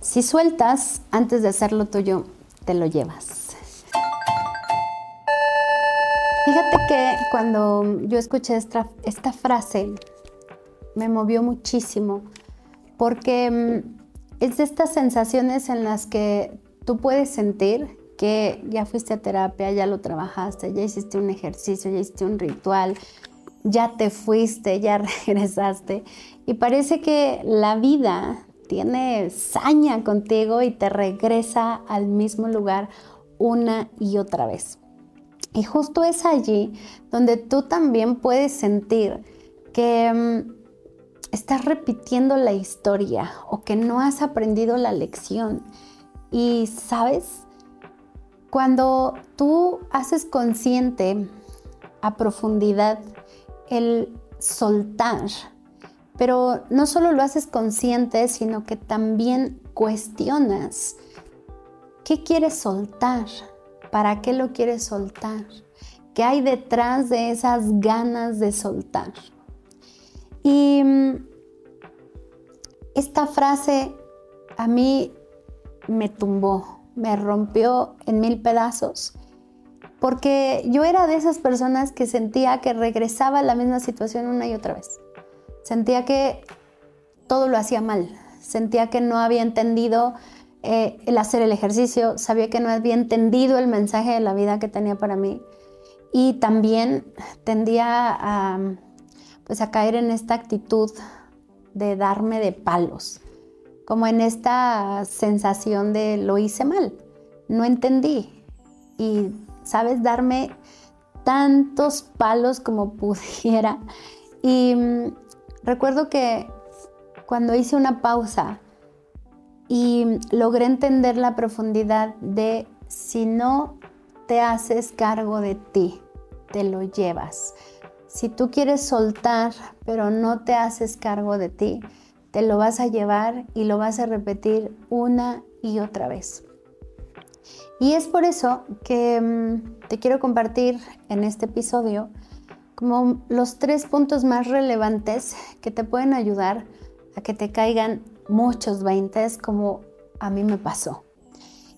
Si sueltas antes de hacerlo tuyo, te lo llevas. Fíjate que cuando yo escuché esta, frase, me movió muchísimo, porque mm, es de estas sensaciones en las que tú puedes sentir que ya fuiste a terapia, ya lo trabajaste, ya hiciste un ejercicio, ya hiciste un ritual, ya te fuiste, ya regresaste y parece que la vida tiene saña contigo y te regresa al mismo lugar una y otra vez. Y justo es allí donde tú también puedes sentir que mm, estás repitiendo la historia o que no has aprendido la lección. Y sabes, cuando tú haces consciente a profundidad el soltar, pero no solo lo haces consciente, sino que también cuestionas qué quieres soltar, para qué lo quieres soltar, qué hay detrás de esas ganas de soltar. Y mm, esta frase a mí me tumbó, me rompió en mil pedazos, porque yo era de esas personas que sentía que regresaba a la misma situación una y otra vez. Sentía que todo lo hacía mal, sentía que no había entendido eh, el hacer el ejercicio, sabía que no había entendido el mensaje de la vida que tenía para mí. Y también tendía pues a caer en esta actitud de darme de palos, como en esta sensación de lo hice mal, no entendí. Y, sabes, darme tantos palos como pudiera. Y Recuerdo que cuando hice una pausa y logré entender la profundidad de si no te haces cargo de ti, te lo llevas. Si tú quieres soltar, pero no te haces cargo de ti, te lo vas a llevar y lo vas a repetir una y otra vez. Y es por eso que mm, te quiero compartir en este episodio como los tres puntos más relevantes que te pueden ayudar a que te caigan muchos 20 como a mí me pasó.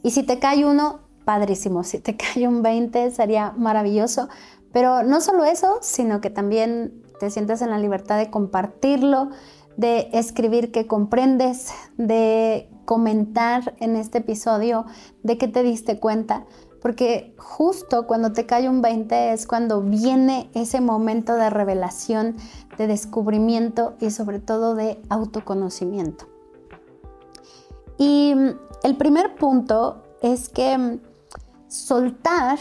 Y si te cae uno, padrísimo. Si te cae un 20 sería maravilloso. Pero no solo eso, sino que también te sientas en la libertad de compartirlo, de escribir que comprendes, de comentar en este episodio de que te diste cuenta, porque justo cuando te cae un 20 es cuando viene ese momento de revelación, de descubrimiento y sobre todo de autoconocimiento. Y el primer punto es que soltar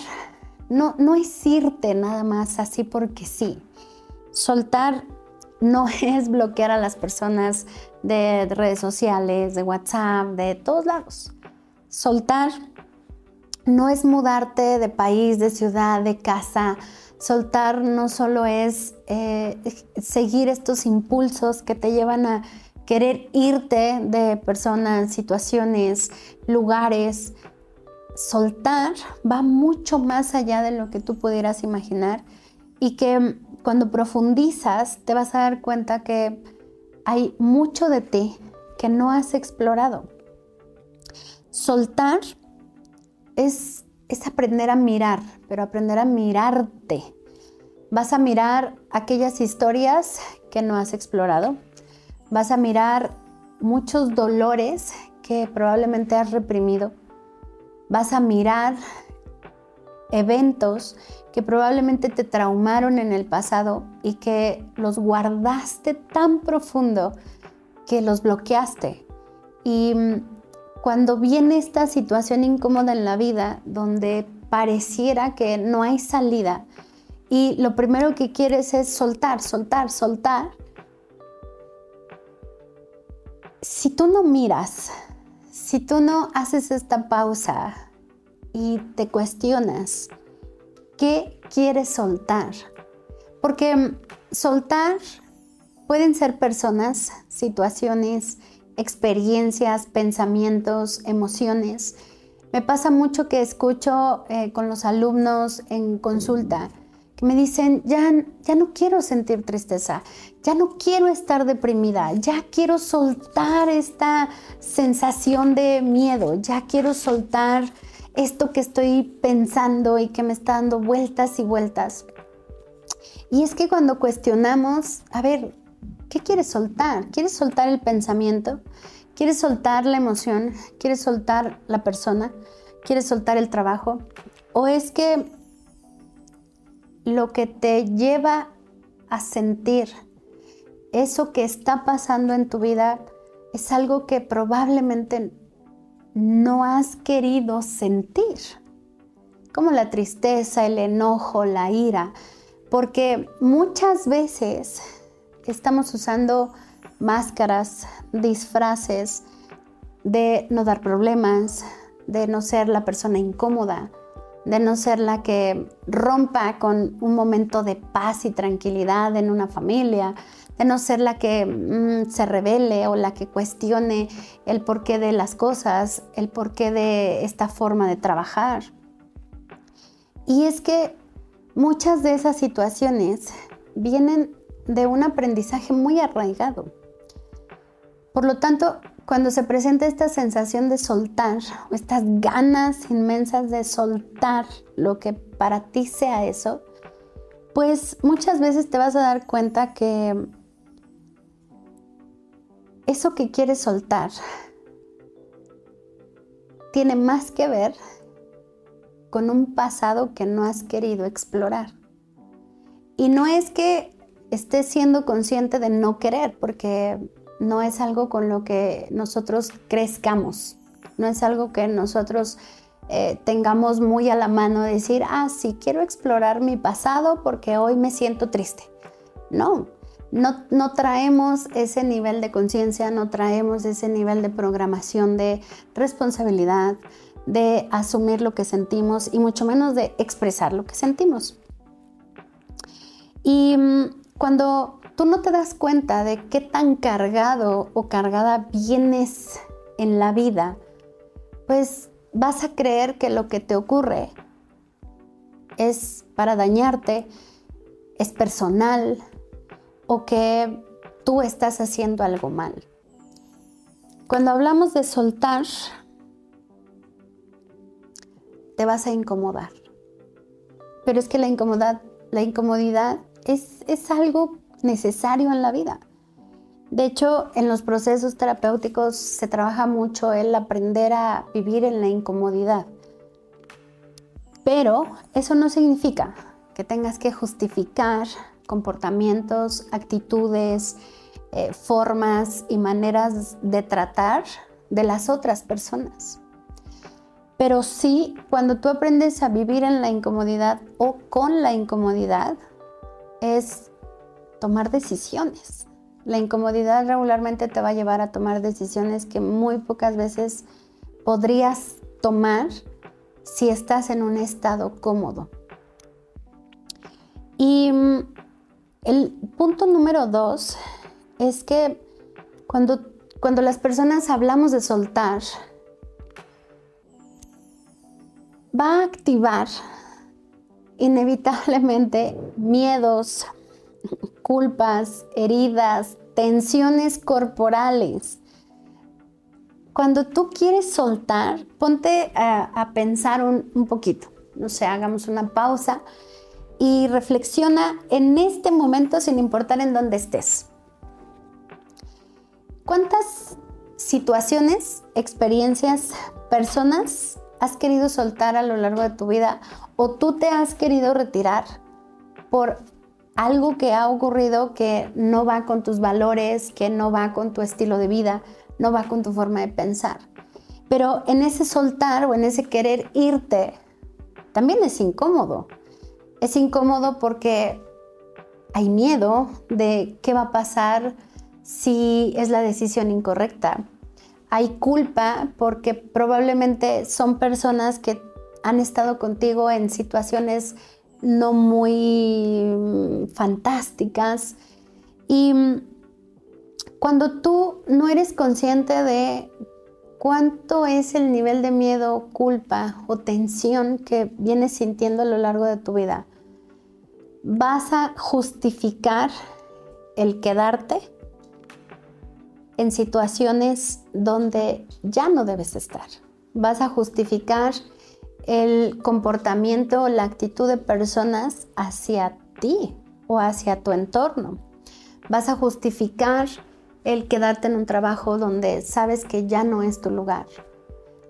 no, no es irte nada más así porque sí. Soltar no es bloquear a las personas de redes sociales, de WhatsApp, de todos lados. Soltar no es mudarte de país, de ciudad, de casa. Soltar no solo es eh, seguir estos impulsos que te llevan a querer irte de personas, situaciones, lugares. Soltar va mucho más allá de lo que tú pudieras imaginar y que cuando profundizas te vas a dar cuenta que hay mucho de ti que no has explorado. Soltar es, aprender a mirar, pero aprender a mirarte. Vas a mirar aquellas historias que no has explorado. Vas a mirar muchos dolores que probablemente has reprimido. Vas a mirar eventos que probablemente te traumaron en el pasado y que los guardaste tan profundo que los bloqueaste. Y cuando viene esta situación incómoda en la vida donde pareciera que no hay salida y lo primero que quieres es soltar, soltar, soltar, si tú no miras, si tú no haces esta pausa y te cuestionas, ¿qué quieres soltar? Porque soltar pueden ser personas, situaciones, experiencias, pensamientos, emociones. Me pasa mucho que escucho eh, con los alumnos en consulta que me dicen, ya, ya no quiero sentir tristeza, ya no quiero estar deprimida, ya quiero soltar esta sensación de miedo, ya quiero soltar esto que estoy pensando y que me está dando vueltas y vueltas. Y es que cuando cuestionamos, a ver, ¿qué quieres soltar? ¿Quieres soltar el pensamiento? ¿Quieres soltar la emoción? ¿Quieres soltar la persona? ¿Quieres soltar el trabajo? ¿O es que lo que te lleva a sentir eso que está pasando en tu vida es algo que probablemente no has querido sentir? Como la tristeza, el enojo, la ira, porque muchas veces estamos usando máscaras, disfraces de no dar problemas, de no ser la persona incómoda, de no ser la que rompa con un momento de paz y tranquilidad en una familia, de no ser la que mm, se revele o la que cuestione el porqué de las cosas, el porqué de esta forma de trabajar. Y es que Muchas de esas situaciones vienen de un aprendizaje muy arraigado. Por lo tanto, cuando se presenta esta sensación de soltar, o estas ganas inmensas de soltar lo que para ti sea eso, pues muchas veces te vas a dar cuenta que eso que quieres soltar tiene más que ver con un pasado que no has querido explorar. Y no es que estés siendo consciente de no querer, porque no es algo con lo que nosotros crezcamos, no es algo que nosotros eh, tengamos muy a la mano de decir, ah, sí, quiero explorar mi pasado porque hoy me siento triste. No, no, no traemos ese nivel de conciencia, no traemos ese nivel de programación de responsabilidad, de asumir lo que sentimos y mucho menos de expresar lo que sentimos. Y mm, cuando tú no te das cuenta de qué tan cargado o cargada vienes en la vida, pues vas a creer que lo que te ocurre es para dañarte, es personal o que tú estás haciendo algo mal. Cuando hablamos de soltar, te vas a incomodar. Pero es que la, incomodidad, la incomodidad es, es algo necesario en la vida. De hecho, en los procesos terapéuticos se trabaja mucho el aprender a vivir en la incomodidad. Pero eso no significa que tengas que justificar comportamientos, actitudes, eh, formas y maneras de tratar de las otras personas. Pero sí, cuando tú aprendes a vivir en la incomodidad o con la incomodidad, es tomar decisiones. La incomodidad regularmente te va a llevar a tomar decisiones que muy pocas veces podrías tomar si estás en un estado cómodo. Y mm, el punto número dos es que cuando, cuando las personas hablamos de soltar, va a activar inevitablemente miedos, culpas, heridas, tensiones corporales. Cuando tú quieres soltar, ponte a, pensar un, poquito. No sé, hagamos una pausa y reflexiona en este momento sin importar en dónde estés. ¿Cuántas situaciones, experiencias, personas has querido soltar a lo largo de tu vida o tú te has querido retirar por algo que ha ocurrido que no va con tus valores, que no va con tu estilo de vida, no va con tu forma de pensar. Pero en ese soltar o en ese querer irte, también es incómodo. Es incómodo porque hay miedo de qué va a pasar si es la decisión incorrecta hay culpa porque probablemente son personas que han estado contigo en situaciones no muy mm, fantásticas. Y mm, cuando tú no eres consciente de cuánto es el nivel de miedo, culpa o tensión que vienes sintiendo a lo largo de tu vida, vas a justificar el quedarte en situaciones donde ya no debes estar. Vas a justificar el comportamiento o la actitud de personas hacia ti o hacia tu entorno. Vas a justificar el quedarte en un trabajo donde sabes que ya no es tu lugar.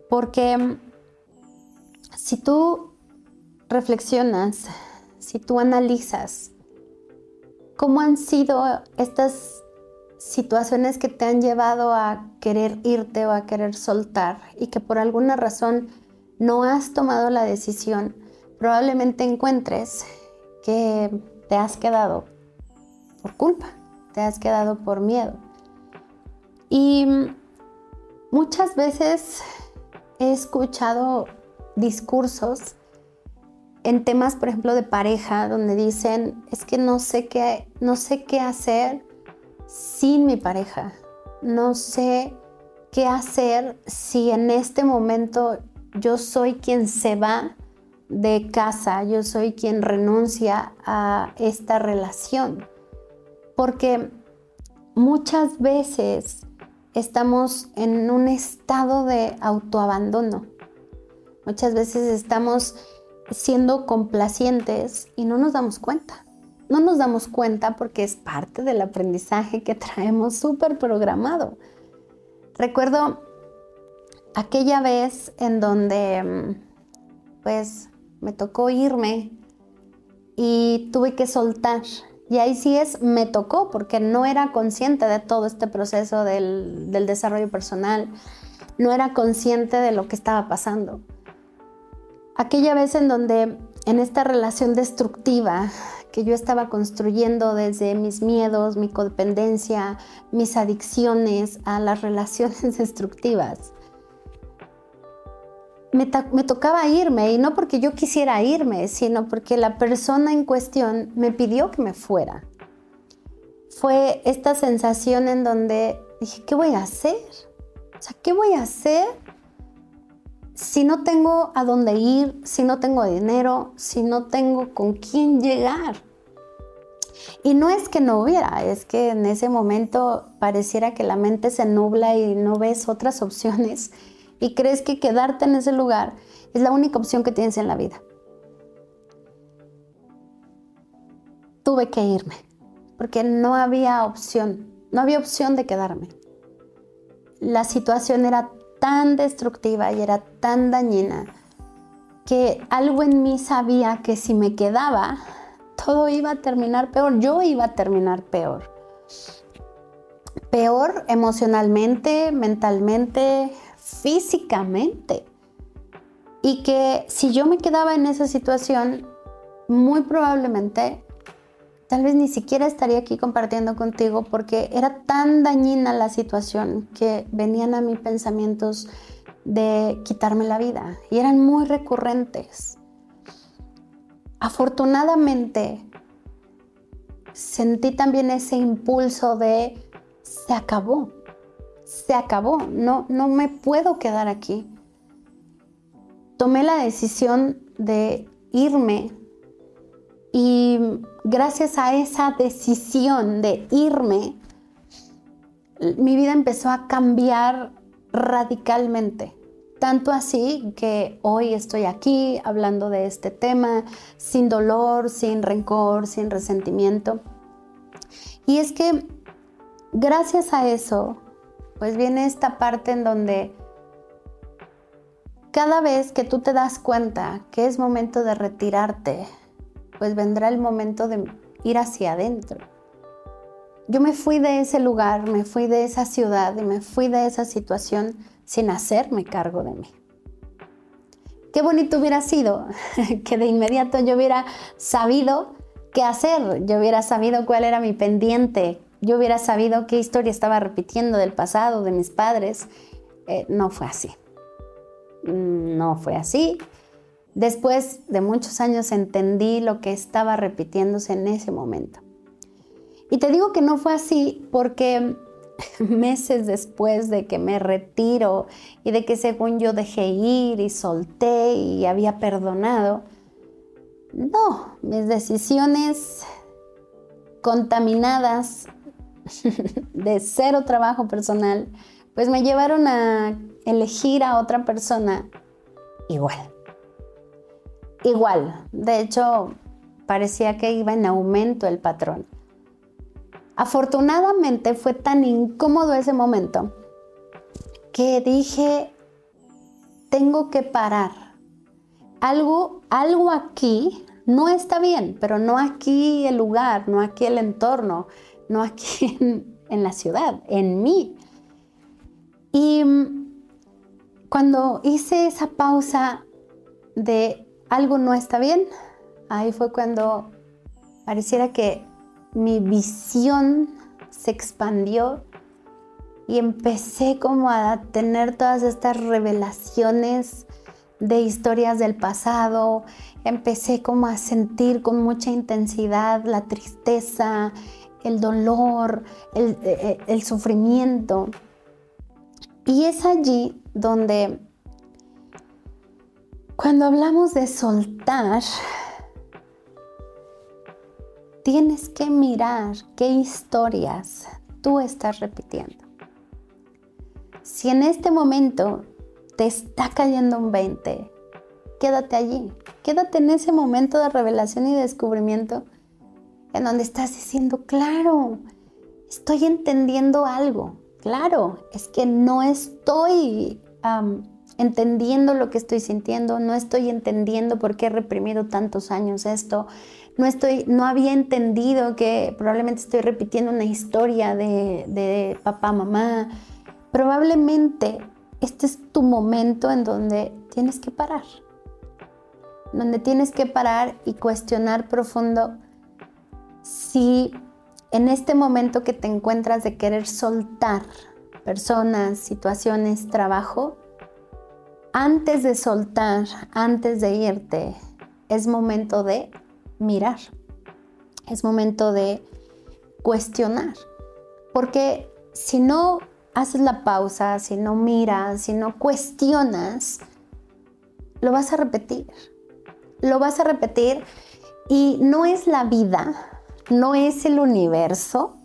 Porque si tú reflexionas, si tú analizas cómo han sido estas situaciones que te han llevado a querer irte o a querer soltar y que por alguna razón no has tomado la decisión, probablemente encuentres que te has quedado por culpa, te has quedado por miedo. Y muchas veces he escuchado discursos en temas, por ejemplo, de pareja, donde dicen, es que no sé qué, no sé qué hacer sin mi pareja. No sé qué hacer si en este momento yo soy quien se va de casa, yo soy quien renuncia a esta relación. Porque muchas veces estamos en un estado de autoabandono. Muchas veces estamos siendo complacientes y no nos damos cuenta. No nos damos cuenta porque es parte del aprendizaje que traemos súper programado. Recuerdo aquella vez en donde mm, pues me tocó irme y tuve que soltar y ahí sí es, me tocó porque no era consciente de todo este proceso del, desarrollo personal, no era consciente de lo que estaba pasando. Aquella vez en donde en esta relación destructiva que yo estaba construyendo desde mis miedos, mi codependencia, mis adicciones a las relaciones destructivas, me, tocaba irme y no porque yo quisiera irme, sino porque la persona en cuestión me pidió que me fuera. Fue esta sensación en donde dije, ¿qué voy a hacer? O sea, ¿qué voy a hacer si no tengo a dónde ir, si no tengo dinero, si no tengo con quién llegar? Y no es que no hubiera, es que en ese momento pareciera que la mente se nubla y no ves otras opciones y crees que quedarte en ese lugar es la única opción que tienes en la vida. Tuve que irme porque no había opción, no había opción de quedarme. La situación era tan destructiva y era tan dañina que algo en mí sabía que si me quedaba, todo iba a terminar peor, yo iba a terminar peor. Peor emocionalmente, mentalmente, físicamente. Y que si yo me quedaba en esa situación, muy probablemente, tal vez ni siquiera estaría aquí compartiendo contigo porque era tan dañina la situación que venían a mí pensamientos de quitarme la vida y eran muy recurrentes. Afortunadamente, sentí también ese impulso de se acabó se acabó, no, no me puedo quedar aquí. Tomé la decisión de irme y gracias a esa decisión de irme, mi vida empezó a cambiar radicalmente. Tanto así que hoy estoy aquí hablando de este tema sin dolor, sin rencor, sin resentimiento. Y es que gracias a eso pues viene esta parte en donde cada vez que tú te das cuenta que es momento de retirarte, pues vendrá el momento de ir hacia adentro. Yo me fui de ese lugar, me fui de esa ciudad y me fui de esa situación sin hacerme cargo de mí. Qué bonito hubiera sido que de inmediato yo hubiera sabido qué hacer, yo hubiera sabido cuál era mi pendiente, yo hubiera sabido qué historia estaba repitiendo del pasado, de mis padres. Eh, no fue así. No fue así. Después de muchos años entendí lo que estaba repitiéndose en ese momento. Y te digo que no fue así porque meses después de que me retiro y de que según yo dejé ir y solté y había perdonado, No, mis decisiones contaminadas de cero trabajo personal, pues me llevaron a elegir a otra persona igual. Igual. De hecho, parecía que iba en aumento el patrón. Afortunadamente fue tan incómodo ese momento que dije, tengo que parar. Algo, algo aquí no está bien, pero no aquí el lugar, no aquí el entorno, no aquí en, la ciudad, en mí. Y cuando hice esa pausa de algo no está bien, ahí fue cuando pareciera que mi visión se expandió y empecé como a tener todas estas revelaciones de historias del pasado, empecé como a sentir con mucha intensidad la tristeza, el dolor, el, eh, el, sufrimiento. Y es allí donde cuando hablamos de soltar, tienes que mirar qué historias tú estás repitiendo. Si en este momento te está cayendo un 20, quédate allí. Quédate en ese momento de revelación y descubrimiento en donde estás diciendo, claro, estoy entendiendo algo. Claro, es que no estoy entendiendo lo que estoy sintiendo, no estoy entendiendo por qué he reprimido tantos años esto, no estoy, no había entendido que probablemente estoy repitiendo una historia de, de papá, mamá, probablemente este es tu momento en donde tienes que parar, donde tienes que parar y cuestionar profundo si en este momento que te encuentras de querer soltar personas, situaciones, trabajo, antes de soltar, antes de irte, es momento de mirar, es momento de cuestionar, porque si no haces la pausa, si no miras, si no cuestionas, lo vas a repetir. Lo vas a repetir y no es la vida, no es el universo,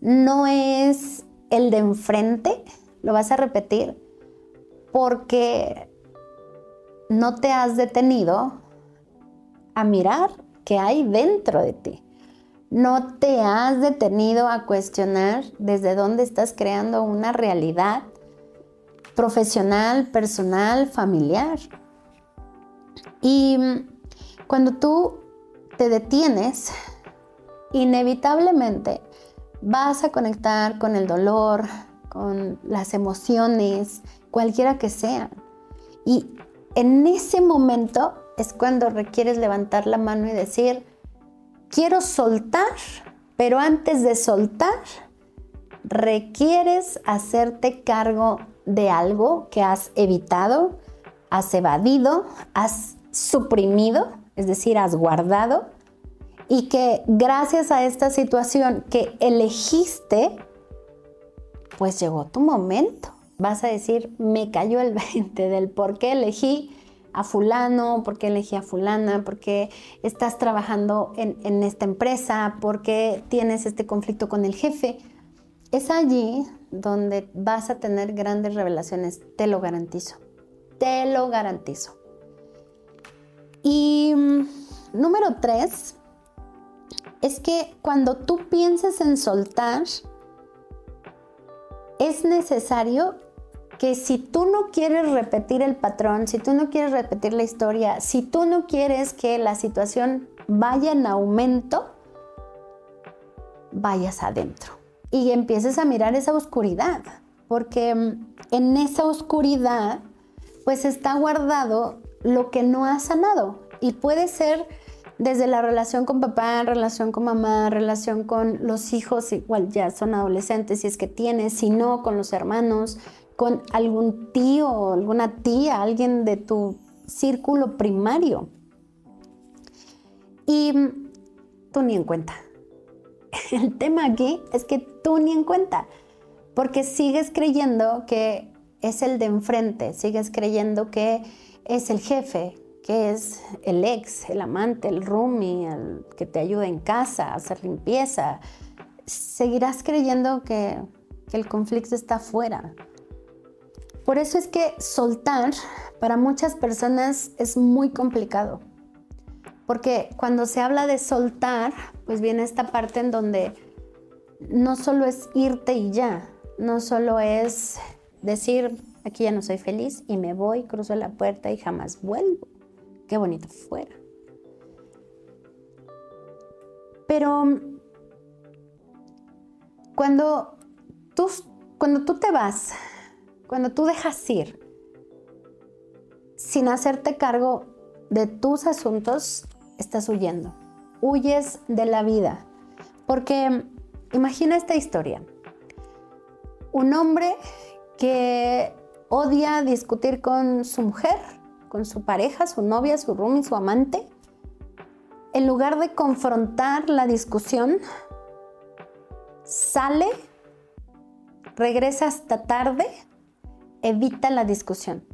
no es el de enfrente, lo vas a repetir porque no te has detenido a mirar qué hay dentro de ti no te has detenido a cuestionar desde dónde estás creando una realidad profesional, personal, familiar. Y cuando tú te detienes, inevitablemente vas a conectar con el dolor, con las emociones, cualquiera que sean. Y en ese momento es cuando requieres levantar la mano y decir, quiero soltar, pero antes de soltar, requieres hacerte cargo de algo que has evitado, has evadido, has suprimido, es decir, has guardado, y que gracias a esta situación que elegiste, pues llegó tu momento. Vas a decir, me cayó el 20 del por qué elegí a fulano, por qué elegí a fulana, por qué estás trabajando en, esta empresa, por qué tienes este conflicto con el jefe. Es allí donde vas a tener grandes revelaciones, te lo garantizo, te lo garantizo. Y mm, número tres, es que cuando tú pienses en soltar, es necesario que si tú no quieres repetir el patrón, si tú no quieres repetir la historia, si tú no quieres que la situación vaya en aumento, vayas adentro y empieces a mirar esa oscuridad, porque mm, en esa oscuridad pues está guardado lo que no ha sanado y puede ser desde la relación con papá, relación con mamá, relación con los hijos, igual ya son adolescentes si es que tienes, si no, con los hermanos, con algún tío alguna tía, alguien de tu círculo primario. Y tú ni en cuenta. El tema aquí es que tú ni en cuenta, porque sigues creyendo que es el de enfrente, sigues creyendo que es el jefe, que es el ex, el amante, el roomie, el que te ayuda en casa a hacer limpieza, seguirás creyendo que, que el conflicto está afuera. Por eso es que soltar para muchas personas es muy complicado. Porque cuando se habla de soltar, pues viene esta parte en donde no solo es irte y ya, no solo es decir, aquí ya no soy feliz y me voy, cruzo la puerta y jamás vuelvo. Qué bonito fuera. Pero cuando tú, cuando tú te vas, cuando tú dejas ir, sin hacerte cargo de tus asuntos, estás huyendo. Huyes de la vida. Porque imagina esta historia. Un hombre que odia discutir con su mujer, con su pareja, su novia, su roomie, su amante. En lugar de confrontar la discusión, sale, regresa hasta tarde, evita la discusión.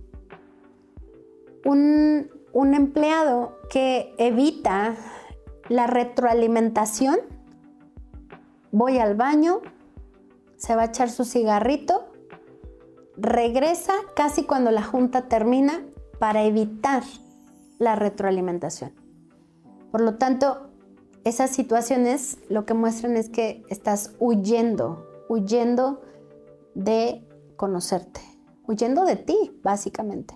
Un, un empleado que evita la retroalimentación, voy al baño, se va a echar su cigarrito, regresa casi cuando la junta termina para evitar la retroalimentación. Por lo tanto, esas situaciones lo que muestran es que estás huyendo, huyendo de conocerte, huyendo de ti, básicamente.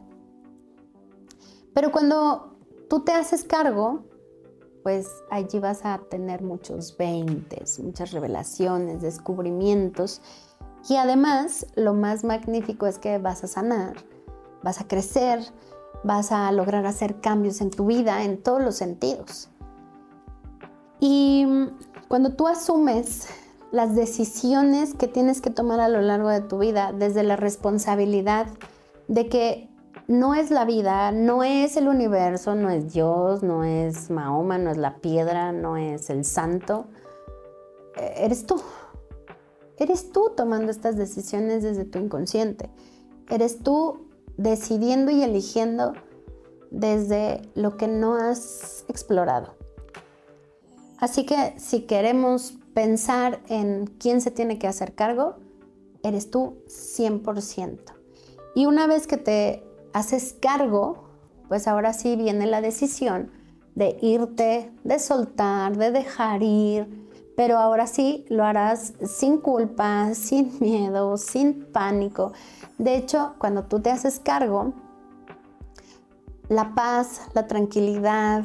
Pero cuando tú te haces cargo, pues allí vas a tener muchos veintes, muchas revelaciones, descubrimientos. Y además, lo más magnífico es que vas a sanar, vas a crecer, vas a lograr hacer cambios en tu vida en todos los sentidos. Y cuando tú asumes las decisiones que tienes que tomar a lo largo de tu vida, desde la responsabilidad de que no es la vida, no es el universo, no es Dios, no es Mahoma, no es la piedra, no es el santo, eh, eres tú. Eres tú tomando estas decisiones desde tu inconsciente. Eres tú decidiendo y eligiendo desde lo que no has explorado. Así que si queremos pensar en quién se tiene que hacer cargo, eres tú 100%. Y una vez que te haces cargo, pues ahora sí viene la decisión de irte, de soltar, de dejar ir, pero ahora sí lo harás sin culpa, sin miedo, sin pánico. De hecho, cuando tú te haces cargo, la paz, la tranquilidad,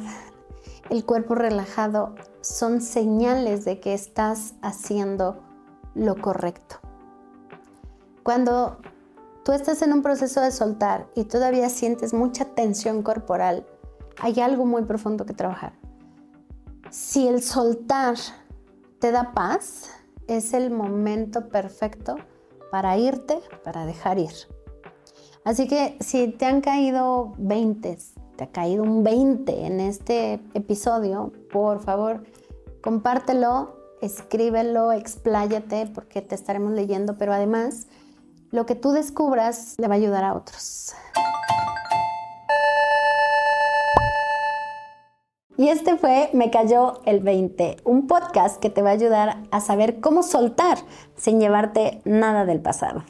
el cuerpo relajado son señales de que estás haciendo lo correcto. Cuando tú estás en un proceso de soltar y todavía sientes mucha tensión corporal, hay algo muy profundo que trabajar. Si el soltar te da paz, es el momento perfecto para irte, para dejar ir. Así que si te han caído 20, te ha caído un 20 en este episodio, por favor, compártelo, escríbelo, expláyate porque te estaremos leyendo, pero además lo que tú descubras le va a ayudar a otros. Y este fue Me cayó el 20, un podcast que te va a ayudar a saber cómo soltar sin llevarte nada del pasado.